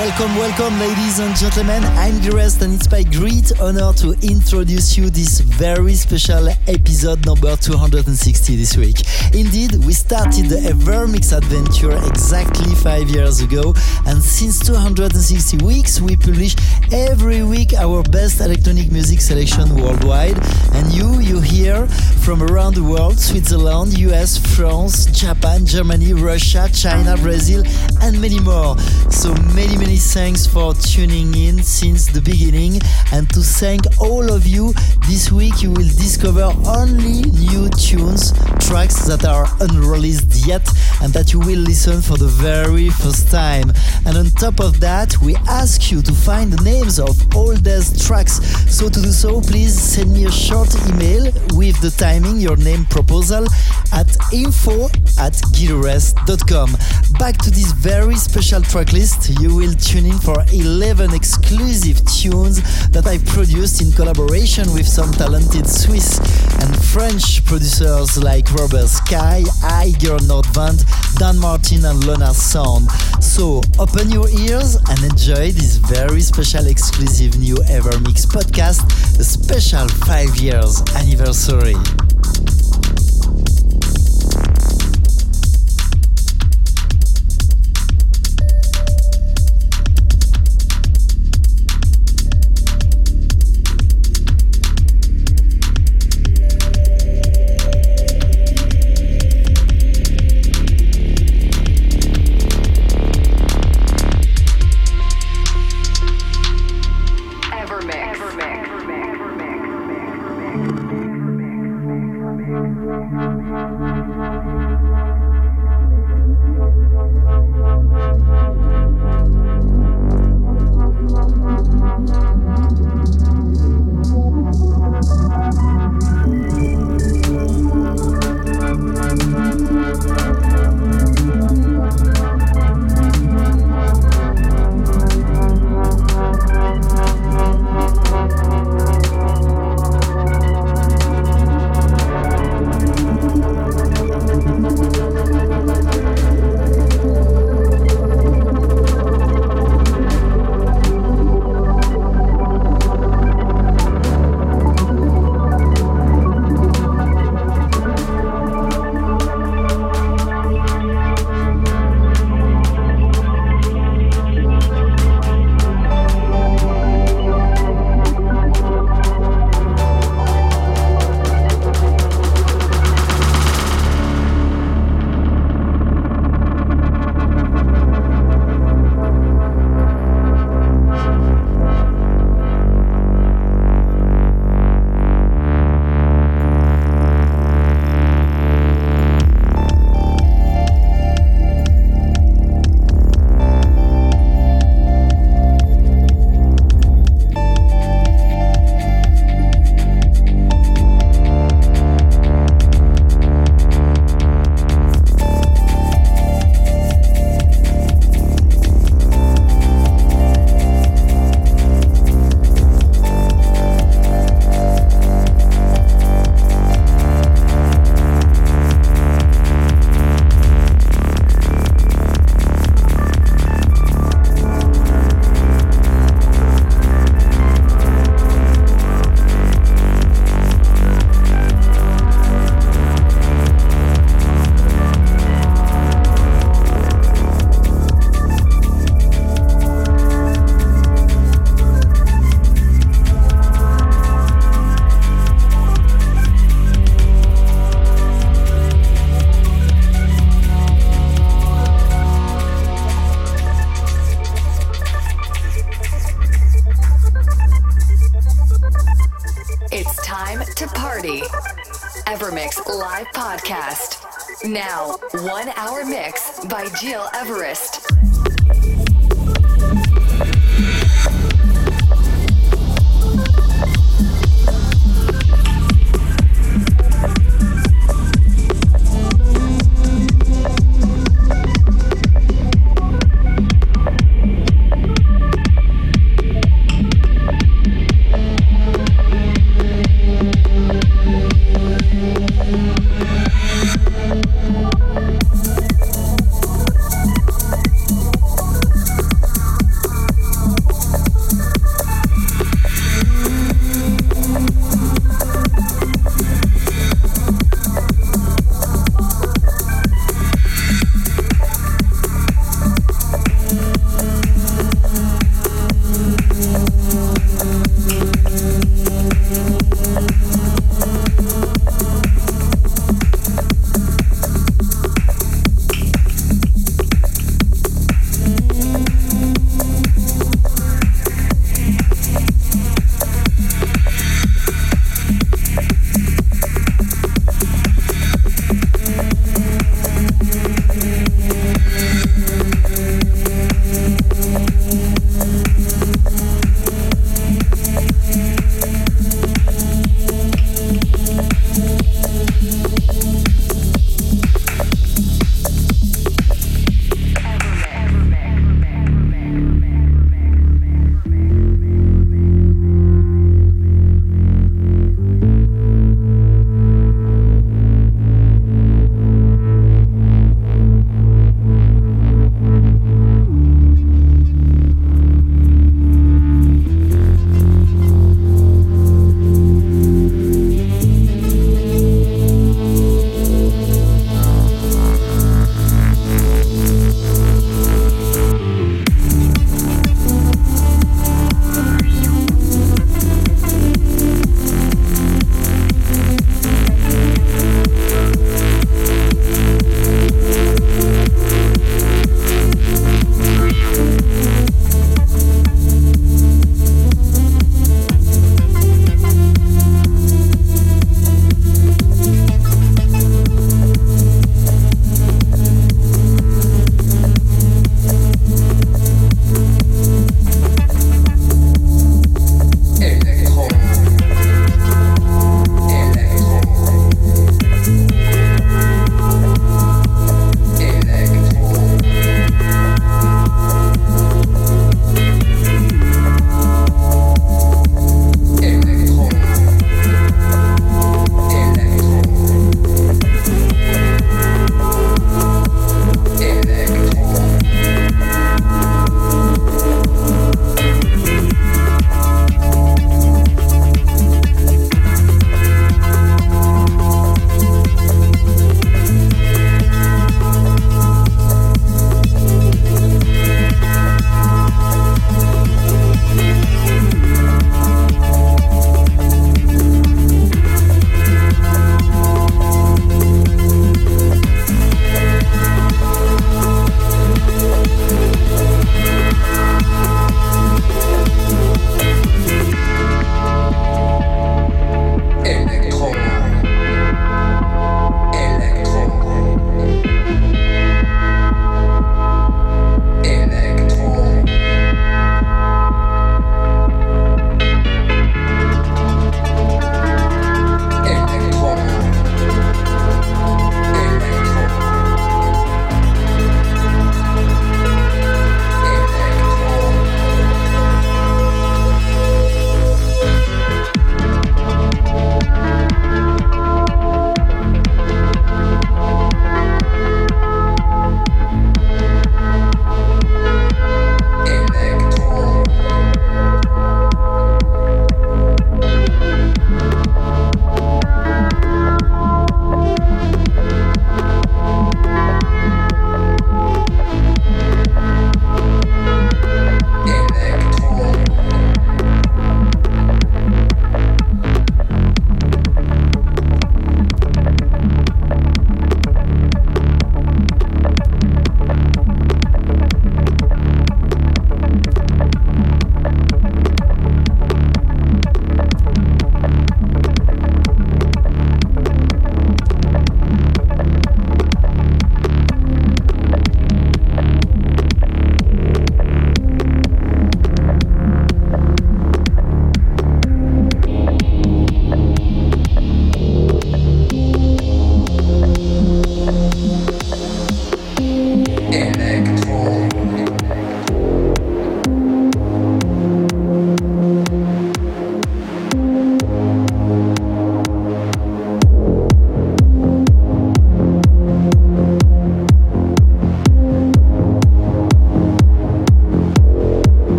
Welcome, welcome, ladies and gentlemen. I'm Everest, and it's my great honor to introduce you this very special episode number 260 this week. Indeed, we started the Evermix adventure exactly five years ago, and since 260 weeks, we publish every week our best electronic music selection worldwide. And you, you hear from around the world Switzerland, US, France, Japan, Germany, Russia, China, Brazil, and many more. So many, many thanks for tuning in since the beginning. And to thank all of you, this week you will discover only new tunes, tracks that are unreleased yet, and that you will listen for the very first time. And on top of that, we ask you to find the names of all these tracks. So to do so, please send me a short email with the timing, your name proposal at info at gileverest.com. Back to this very special track list, you will tune in for 11 exclusive tunes that I produced in collaboration with some talented Swiss and French producers like Robert Sky, Iger Nordvand, Dan Martin, and Lona Sound. So open your ears and enjoy this very special exclusive new Evermix podcast, a special 5 years anniversary.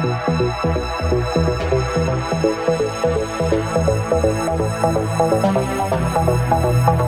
Thank you.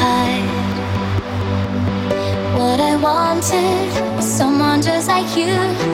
Hide. What I wanted someone just like you.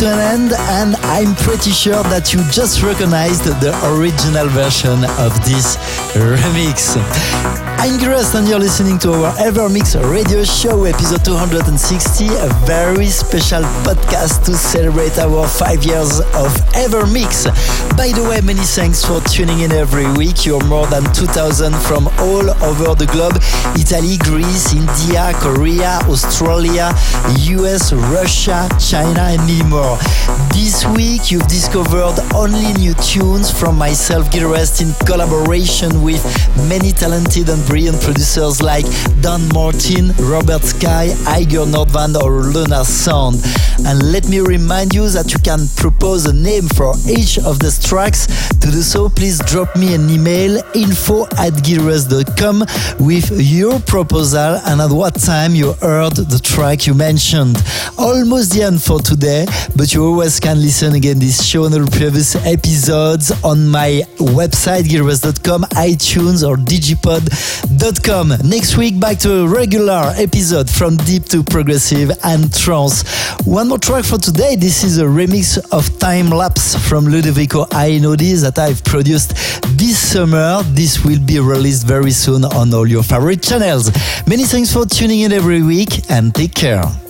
To an end, and I'm pretty sure that you just recognized the original version of this remix. I'm and you're listening to our EverMix radio show, episode 260, a very special podcast to celebrate our five years of EverMix. By the way, many thanks for tuning in every week. You're more than 2,000 from all over the globe Italy, Greece, India, Korea, Australia, US, Russia, China, and many more. This week, you've discovered only new tunes from myself, Gil Everest, in collaboration with many talented and brilliant producers like Don Martin, Robert Sky, Igor Nordvand or Luna Sound. And let me remind you that you can propose a name for each of the tracks. To do so, please drop me an email info at with your proposal and at what time you heard the track you mentioned. Almost the end for today, but you always can listen again this show and the previous episodes on my website gileverest.com, iTunes or digipod.com. Next week, back to a regular episode from deep to progressive and trance. One more track for today. This is a remix of Time Lapse from Ludovico Einaudi that I've produced this summer. This will be released very soon on all your favorite channels. Many thanks for tuning in every week and take care.